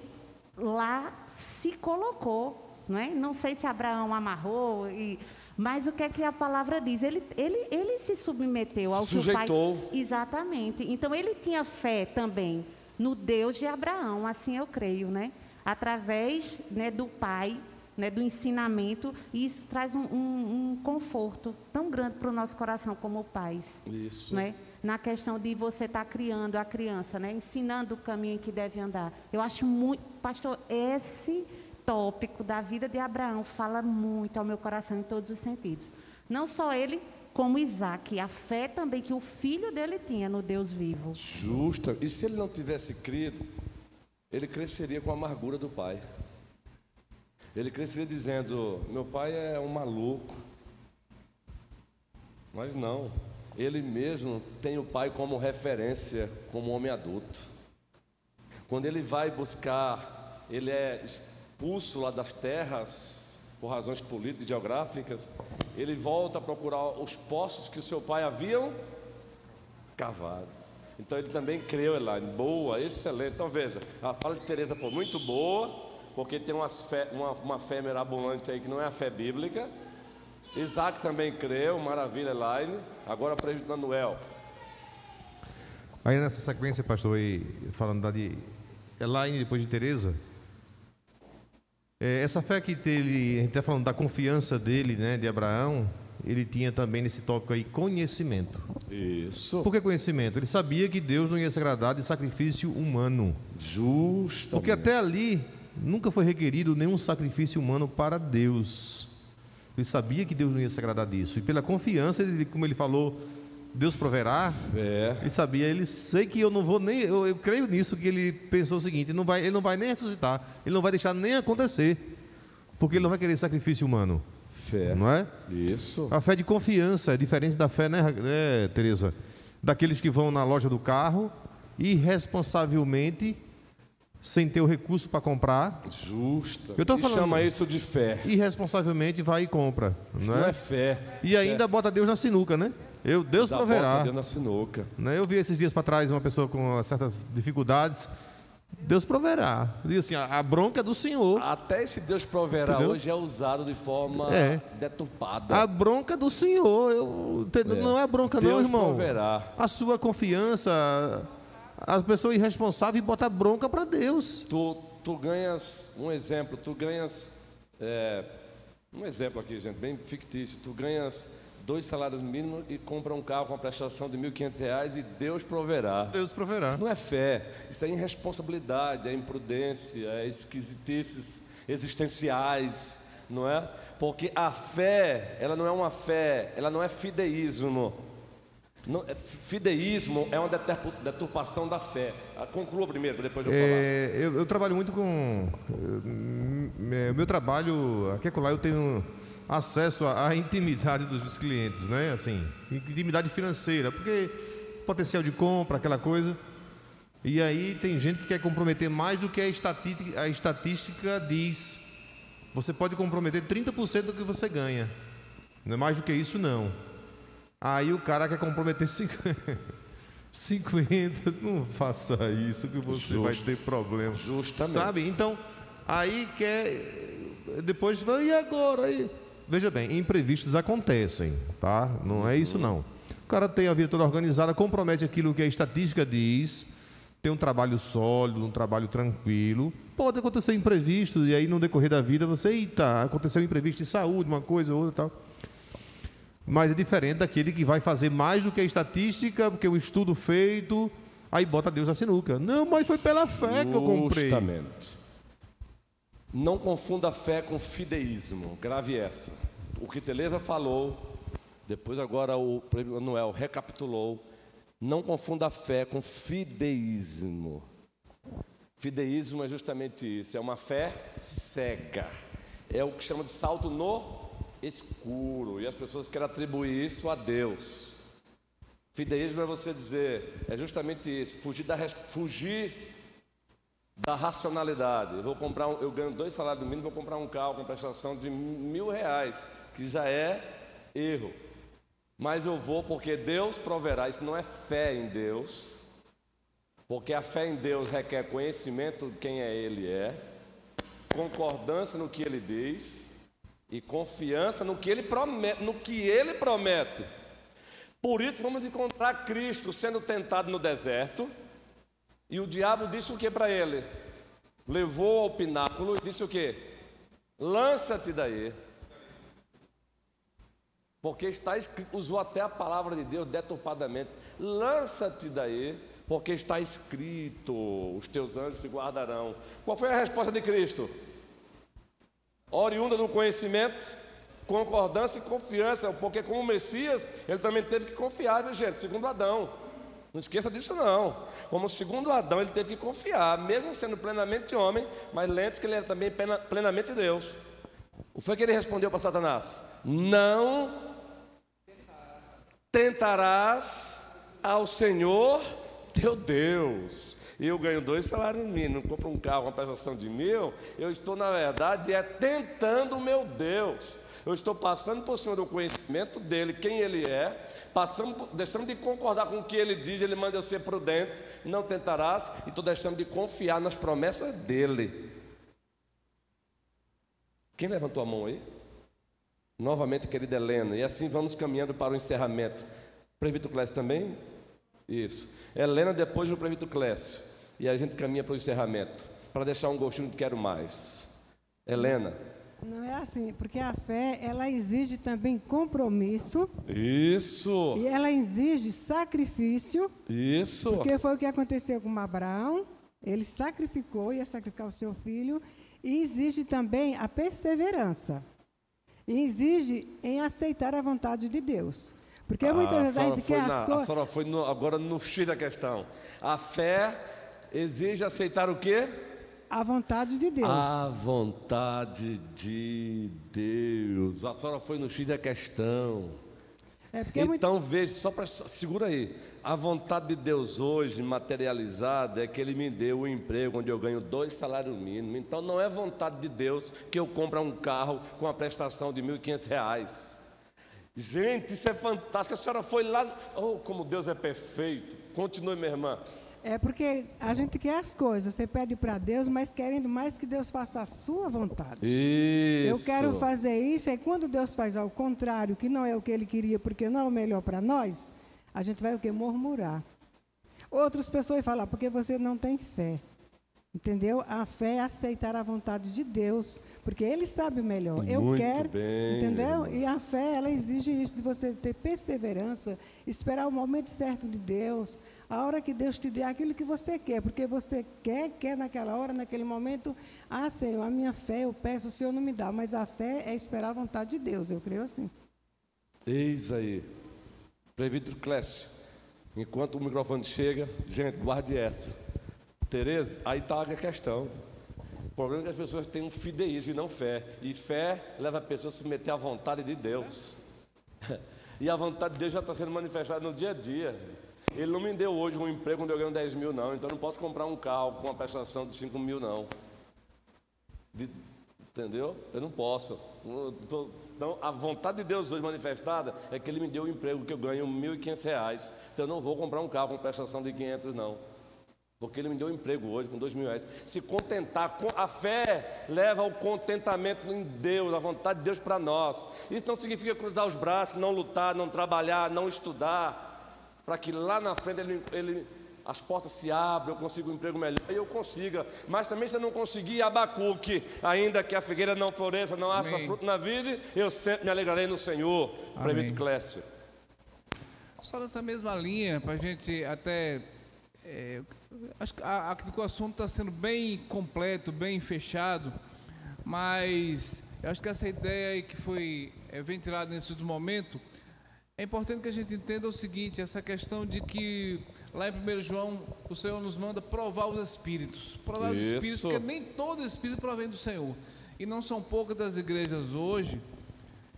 lá se colocou, não é? Não sei se Abraão amarrou, e, mas o que é que a palavra diz? Ele, ele, ele se submeteu ao o pai... Sujeitou. Exatamente. Então ele tinha fé também no Deus de Abraão, assim eu creio, né? Através né, do pai, né, do ensinamento, e isso traz um, um- um conforto tão grande para o nosso coração como pais Isso. né? na questão de você estar criando a criança, né? ensinando o caminho em que deve andar. Eu acho muito, pastor, esse tópico da vida de Abraão fala muito ao meu coração em todos os sentidos. Não só ele, como Isaac, a fé também que o filho dele tinha no Deus vivo. Justa. E se ele não tivesse crido, ele cresceria com a amargura do pai. Ele cresceria dizendo: Meu pai é um maluco. Mas não. Ele mesmo tem o pai como referência, como homem adulto. Quando ele vai buscar, ele é expulso lá das terras por razões políticas e geográficas, ele volta a procurar os poços que o seu pai haviam cavado. Então ele também creu, Elaine. Boa, excelente. Então veja, a fala de Teresa foi muito boa, porque tem fé- uma, uma fé mirabolante aí que não é a fé bíblica. Isaac também creu, maravilha, Elaine. Agora para o Manuel. Aí nessa sequência, pastor, aí, falando da de, em depois de Teresa, é, essa fé que ele, a gente está falando da confiança dele, né, de Abraão, ele tinha também nesse tópico aí conhecimento. Isso. Por que conhecimento? Ele sabia que Deus não ia se agradar de sacrifício humano. Justo. Porque até ali nunca foi requerido nenhum sacrifício humano para Deus. Ele sabia que Deus não ia se agradar disso. E pela confiança, ele, como ele falou, Deus proverá. É. Ele sabia, ele sei que eu não vou nem. Eu, eu creio nisso, que ele pensou o seguinte: ele não, vai, ele não vai nem ressuscitar, ele não vai deixar nem acontecer. Porque ele não vai querer sacrifício humano. Fé. Não é? Isso. A fé de confiança é diferente da fé, né, né Tereza? Daqueles que vão na loja do carro irresponsavelmente, sem ter o recurso para comprar, Justa. Eu tô E falando- chama isso de fé. irresponsavelmente vai e compra. Isso Não não é? é fé. E ainda bota Deus na sinuca, né? Eu, Deus proverá. bota Deus na sinuca. Né? Eu vi esses dias para trás uma pessoa com certas dificuldades. Deus proverá. Diz assim: a, bronca é do Senhor. Até esse Deus proverá Entendeu? hoje é usado de forma É. deturpada. A bronca é do Senhor. Eu, entendeu? Não é bronca, não, Deus irmão. proverá. A sua confiança. A pessoa irresponsável bota bronca para Deus. Tu, tu ganhas, um exemplo, tu ganhas, é, um exemplo aqui, gente, bem fictício, tu ganhas dois salários mínimos e compra um carro com a prestação de 1.500 reais e Deus proverá. Deus proverá. Isso não é fé, isso é irresponsabilidade, é imprudência, é esquisitices existenciais, não é? Porque a fé, ela não é uma fé, ela não é fideísmo. Não, é- fideísmo é uma deturpação da fé. Ah, Conclua primeiro, depois eu falar. É, eu, eu trabalho muito com. eh, O meu trabalho, aqui e lá, eu tenho acesso à, intimidade dos clientes, né? Assim, intimidade financeira, porque potencial de compra, aquela coisa. E aí tem gente que quer comprometer mais do que a estatística, a estatística diz. Você pode comprometer 30% do que você ganha. Não é mais do que isso, não. Aí o cara quer comprometer 50. 50, não faça isso que você vai Justo. ter problema. Justamente. Sabe? Então, aí quer. Depois vai, e agora? Aí, veja bem, imprevistos acontecem, tá? Não é isso não. O cara tem a vida toda organizada, compromete aquilo que a estatística diz, tem um trabalho sólido, um trabalho tranquilo. Pode acontecer imprevisto, e aí no decorrer da vida você, eita, aconteceu imprevisto de saúde, uma coisa, outra tal. Mas é diferente daquele que vai fazer mais do que a estatística, porque o estudo feito, aí bota Deus na sinuca. Não, mas foi pela fé que eu comprei. Justamente. Não confunda fé com fideísmo. Grave essa. O que Teresa falou, depois agora o prêmio Manuel recapitulou. Não confunda fé com fideísmo. Fideísmo é justamente isso, é uma fé cega. É o que chama de salto no escuro. E as pessoas querem atribuir isso a Deus. Fideísmo é você dizer, é justamente isso, fugir da, fugir da racionalidade. Eu vou comprar, um, eu ganho dois salários mínimos, vou comprar um carro com prestação de mil reais, que já é erro. Mas eu vou porque Deus proverá. Isso não é fé em Deus, porque a fé em Deus requer conhecimento de quem é Ele é, concordância no que Ele diz e confiança no que Ele promete, no que Ele promete. Por isso vamos encontrar Cristo sendo tentado no deserto. E o diabo disse o que para ele? Levou ao pináculo e disse o que? Lança-te daí. Porque está escrito, usou até a palavra de Deus deturpadamente. Lança-te daí, porque está escrito: os teus anjos te guardarão. Qual foi a resposta de Cristo? Oriunda do conhecimento, concordância e confiança, porque como Messias, ele também teve que confiar, viu, gente? Segundo Adão. Não esqueça disso não. Como segundo Adão, ele teve que confiar, mesmo sendo plenamente homem, mas lento que ele era também plena- plenamente Deus. O que foi que ele respondeu para Satanás? Não tentarás ao Senhor teu Deus. Eu ganho dois salários mínimos, compro um carro uma prestação de mil, eu estou, na verdade, é tentando o meu Deus. Eu estou passando por cima do conhecimento dele, quem ele é, passando, deixando de concordar com o que ele diz, ele manda eu ser prudente, não tentarás, e estou deixando de confiar nas promessas dele. Quem levantou a mão aí? Novamente, querida Helena, e assim vamos caminhando para o encerramento. Previto Clécio também? Isso. Helena, depois o prefeito Clécio. E a gente caminha para o encerramento, para deixar um gostinho de quero mais. Helena. Não é assim, porque a fé, ela exige também compromisso. Isso. E ela exige sacrifício. Isso. Porque foi o que aconteceu com Abraão. Ele sacrificou, ia sacrificar o seu filho. E exige também a perseverança. E exige em aceitar a vontade de Deus. Porque Ah, muitas vezes a gente quer na- as A coisas. senhora foi no- agora no X da questão. A fé exige aceitar o quê? A vontade de Deus. A vontade de Deus. A senhora foi no X da questão. é porque muitas Então veja, só para segura aí. A vontade de Deus hoje materializada é que Ele me deu um emprego onde eu ganho dois salários mínimos. Então não é vontade de Deus que eu compre um carro com a prestação de 1.500 reais. Gente, isso é fantástico. A senhora foi lá. Oh, como Deus é perfeito. Continue, minha irmã. É porque a gente quer as coisas, você pede para Deus, mas querendo mais que Deus faça a sua vontade. Isso. Eu quero fazer isso, e quando Deus faz ao contrário, que não é o que Ele queria, porque não é o melhor para nós, a gente vai o que? Murmurar. Outras pessoas falam, porque você não tem fé. Entendeu? A fé é aceitar a vontade de Deus, porque Ele sabe melhor. Eu Muito quero, bem, entendeu? E a fé, ela exige isso de você ter perseverança, esperar o momento certo de Deus, a hora que Deus te dê aquilo que você quer, porque você quer, quer naquela hora, naquele momento. Ah, Senhor, a minha fé eu peço, o Senhor não me dá, mas a fé é esperar a vontade de Deus, eu creio assim. Eis aí. Prefeito Clécio, enquanto o microfone chega, gente, guarde essa. Tereza, aí está a questão. O problema é que as pessoas têm um fideísmo e não fé. E fé leva a pessoa a se submeter à vontade de Deus. E a vontade de Deus já está sendo manifestada no dia a dia. Ele não me deu hoje um emprego onde eu ganho 10 mil, não. Então eu não posso comprar um carro com uma prestação de 5 mil, não. De- entendeu? Eu não posso. Eu tô- então, a vontade de Deus hoje manifestada é que Ele me deu um emprego que eu ganho 1.500 reais. Então eu não vou comprar um carro com prestação de 500, não. Porque Ele me deu um emprego hoje com dois mil reais. Se contentar, a fé leva ao contentamento em Deus, a vontade de Deus para nós. Isso não significa cruzar os braços, não lutar, não trabalhar, não estudar, para que lá na frente ele, ele- as portas se abram, eu consiga um emprego melhor e eu consiga. Mas também se eu não conseguir, Abacuque, ainda que a figueira não floresça, não haja fruto na vide, eu sempre me alegrarei no Senhor. Amém. Prefeito Clécio. Só nessa mesma linha, para a gente até. É, acho que a- acredito que o assunto está sendo bem completo, bem fechado, mas eu acho que essa ideia aí que foi é, ventilada nesse último momento, é importante que a gente entenda o seguinte: essa questão de que lá em 1 João o Senhor nos manda provar os espíritos. Provar os espíritos, porque nem todo espírito provém do Senhor. E não são poucas das igrejas hoje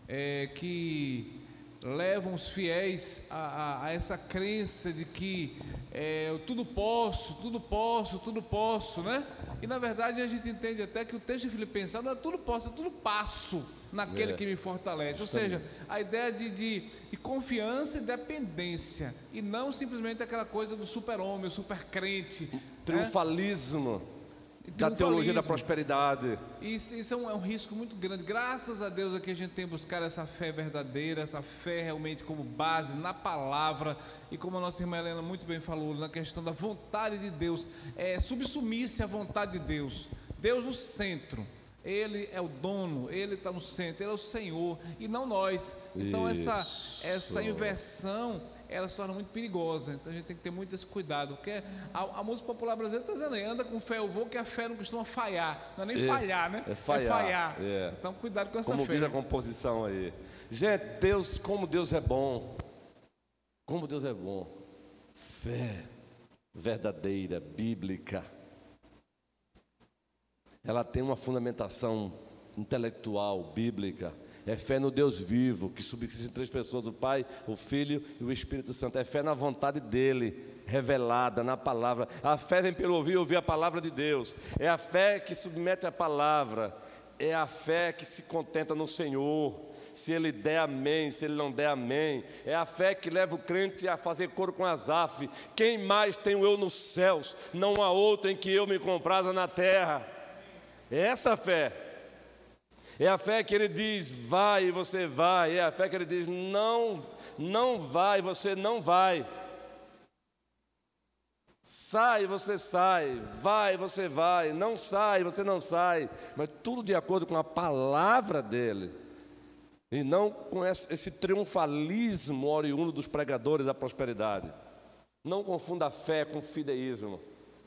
é, que levam os fiéis a, a- a essa crença de que é, eu tudo posso, tudo posso, tudo posso, né? E na verdade a gente entende até que o texto de Filipenses não é tudo posso, é tudo passo naquele É. que me fortalece. Ou seja, a ideia de, de, de confiança e dependência, e não simplesmente aquela coisa do super-homem, o super-crente. né? Triunfalismo da teologia da prosperidade. Isso, isso é, um, é um risco muito grande. Graças a Deus aqui a gente tem buscado essa fé verdadeira, essa fé realmente como base na palavra e como a nossa irmã Helena muito bem falou, na questão da vontade de Deus, é subsumir-se à vontade de Deus. Deus no centro. Ele é o dono, ele está no centro, ele é o Senhor e não nós. Então essa, essa inversão ela se torna muito perigosa. Então a gente tem que ter muito esse cuidado. Porque a, a música popular brasileira está dizendo anda com fé, eu vou, que a fé não costuma falhar. Não é nem Isso, falhar, né? é falhar, falhar. é. Então cuidado com essa Como fé. diz a composição aí. Gente, Deus, como Deus é bom. Como Deus é bom. Fé verdadeira, bíblica. Ela tem uma fundamentação intelectual, bíblica. É fé no Deus vivo, que subsiste em três pessoas: o Pai, o Filho e o Espírito Santo. É fé na vontade dele, revelada na palavra. A fé vem pelo ouvir, ouvir a palavra de Deus. É a fé que submete a palavra. É a fé que se contenta no Senhor. Se ele der amém, se ele não der amém. É a fé que leva o crente a fazer coro com Asaf. Quem mais tenho eu nos céus? Não há outra em que eu me compraza na terra. É essa fé. É a fé que ele diz, vai e você vai. É a fé que ele diz, não, não vai, você não vai. Sai, você sai, vai, você vai, não sai, você não sai, mas tudo de acordo com a palavra dele, e não com esse triunfalismo oriundo dos pregadores da prosperidade. Não confunda fé com fideísmo,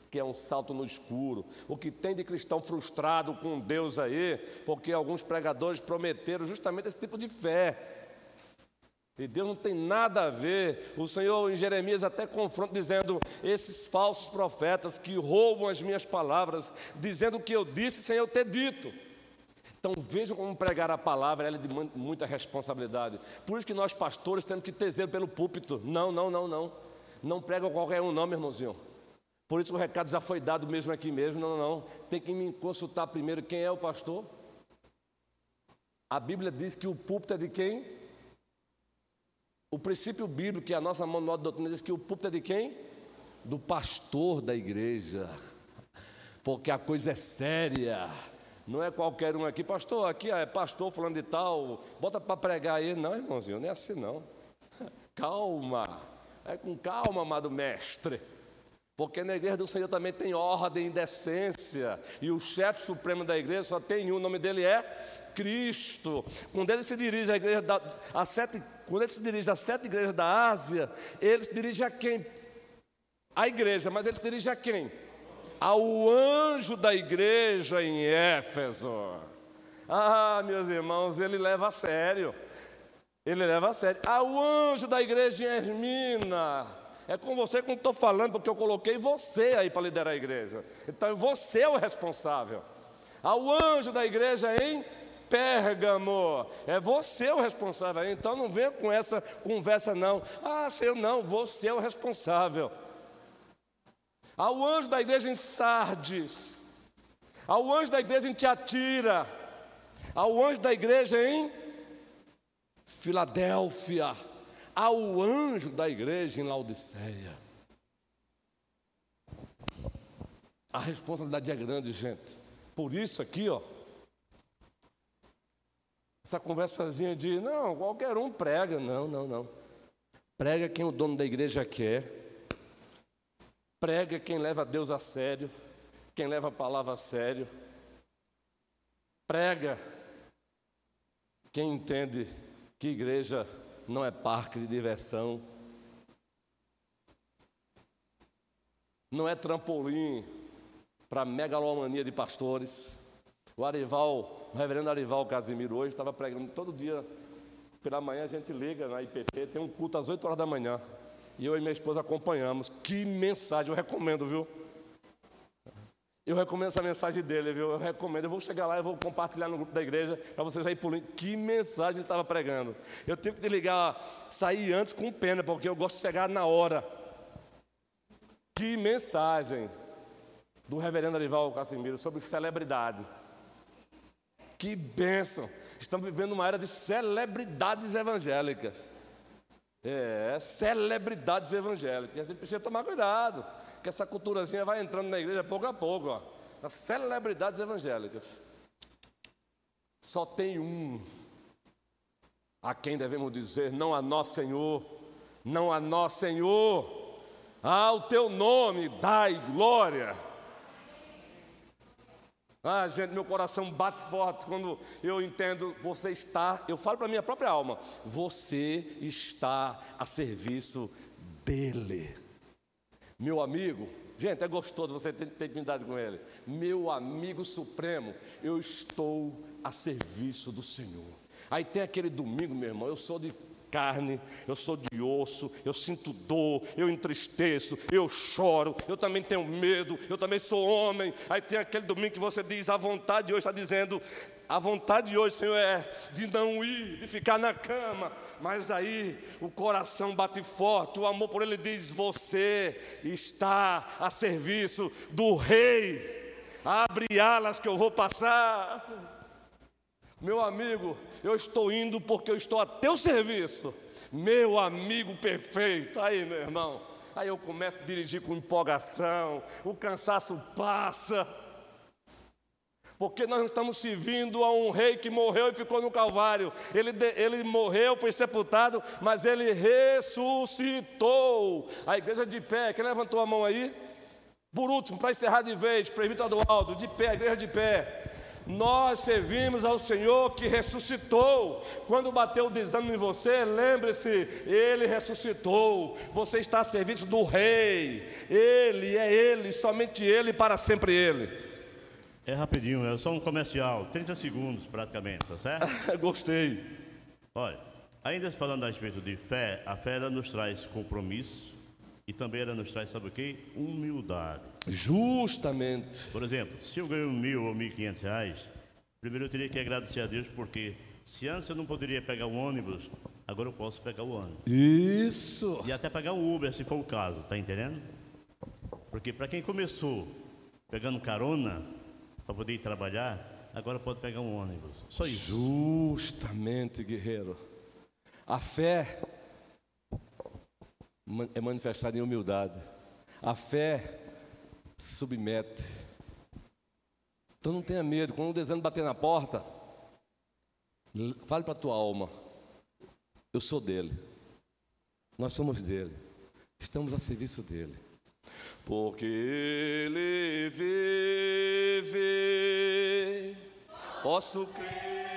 que é um salto no escuro. O que tem de cristão frustrado com Deus aí, porque alguns pregadores prometeram justamente esse tipo de fé. E Deus não tem nada a ver. O Senhor em Jeremias até confronta, dizendo: esses falsos profetas que roubam as minhas palavras, dizendo o que eu disse sem eu ter dito. Então vejam como pregar a palavra ela é de muita responsabilidade. Por isso que nós pastores temos que ter zelo pelo púlpito. Não, não, não, não. Não prega qualquer um, não, meu irmãozinho. Por isso o recado já foi dado mesmo aqui mesmo. Não, não, não. Tem que me consultar primeiro quem é o pastor. A Bíblia diz que o púlpito é de quem? O princípio bíblico, que é a nossa manual de doutrina, diz que o púlpito é de quem? Do pastor da igreja. Porque a coisa é séria. Não é qualquer um aqui, pastor, aqui é pastor falando de tal, bota para pregar aí. Não, irmãozinho, não é assim não. Calma, é com calma, amado mestre. Porque na igreja do Senhor também tem ordem e decência. E o chefe supremo da igreja só tem um, o nome dele é Cristo. Quando ele se dirige à igreja da, a sete quando ele se dirige às sete igrejas da Ásia, ele se dirige a quem? A igreja, mas ele se dirige a quem? Ao anjo da igreja em Éfeso. Ah, meus irmãos, ele leva a sério. Ele leva a sério. Ao anjo da igreja em Hermina. É com você que eu estou falando, porque eu coloquei você aí para liderar a igreja. Então você é o responsável. Ao anjo da igreja em Pérgamo. É você o responsável. Então não venha com essa conversa, não. Ah, Senhor, não, você é o responsável. Ao anjo da igreja em Sardes, ao anjo da igreja em Tiatira, ao anjo da igreja em Filadélfia, ao anjo da igreja em Laodiceia. A responsabilidade é grande, gente. Por isso aqui, ó, essa conversazinha de, não, qualquer um prega. Não, não, não. Prega quem o dono da igreja quer. Prega quem leva Deus a sério. Quem leva a palavra a sério. Prega quem entende que igreja não é parque de diversão. Não é trampolim para megalomania de pastores. O Arival o reverendo Arival Casimiro hoje estava pregando todo dia. Pela manhã a gente liga na IPP, tem um culto às 8 horas da manhã. E eu e minha esposa acompanhamos. Que mensagem, eu recomendo, viu? Eu recomendo essa mensagem dele, viu? Eu recomendo. Eu vou chegar lá e vou compartilhar no grupo da igreja para vocês aí por Que mensagem ele estava pregando. Eu tive que ligar, sair antes com pena, porque eu gosto de chegar na hora. Que mensagem do reverendo Arival Casimiro sobre celebridade. Que bênção! Estamos vivendo uma era de celebridades evangélicas. É, celebridades evangélicas. A gente precisa tomar cuidado, que essa culturazinha vai entrando na igreja pouco a pouco. Ó. As celebridades evangélicas. Só tem um a quem devemos dizer: não a nós, Senhor, não a nós, Senhor. Ao teu nome dai glória. Ah, gente, meu coração bate forte quando eu entendo você está, eu falo para minha própria alma, você está a serviço dele. Meu amigo, gente, é gostoso você ter, intimidade com ele. Meu amigo supremo, eu estou a serviço do Senhor. Aí tem aquele domingo, meu irmão, eu sou de carne, eu sou de osso, eu sinto dor, eu entristeço, eu choro, eu também tenho medo, eu também sou homem. Aí tem aquele domingo que você diz: a vontade de hoje está dizendo, a vontade de hoje, Senhor, é de não ir, de ficar na cama. Mas aí o coração bate forte, o amor por Ele diz: Você está a serviço do Rei. Abre alas que eu vou passar. Meu amigo, eu estou indo porque eu estou a teu serviço. Meu amigo perfeito. Aí, meu irmão. Aí eu começo a dirigir com empolgação, o cansaço passa. Porque nós estamos servindo a um rei que morreu e ficou no Calvário. Ele, ele morreu, foi sepultado, mas ele ressuscitou. A igreja de pé, quem levantou a mão aí? Por último, para encerrar de vez, presbítero Aldo, de pé, igreja de pé. Nós servimos ao Senhor que ressuscitou. Quando bateu o desânimo em você, lembre-se, Ele ressuscitou. Você está a serviço do Rei. Ele é Ele, somente Ele, para sempre Ele. É rapidinho, é só um comercial, 30 segundos praticamente, tá certo? Gostei. Olha, ainda falando a respeito de fé, a fé ela nos traz compromisso e também ela nos traz, sabe o quê? Humildade. Justamente. Por exemplo, se eu ganho mil ou mil e quinhentos reais, primeiro eu teria que agradecer a Deus porque se antes eu não poderia pegar o ônibus, agora eu posso pegar o ônibus. Isso. E até pagar o Uber, se for o caso, tá entendendo? Porque para quem começou pegando carona para poder ir trabalhar, agora pode pegar um ônibus. Só isso. Justamente, guerreiro. A fé é manifestada em humildade. A fé submete. Então não tenha medo. Quando o desânimo bater na porta, fale para a tua alma: Eu sou dele. Nós somos dele. Estamos a serviço dele. Porque ele vive, posso crer.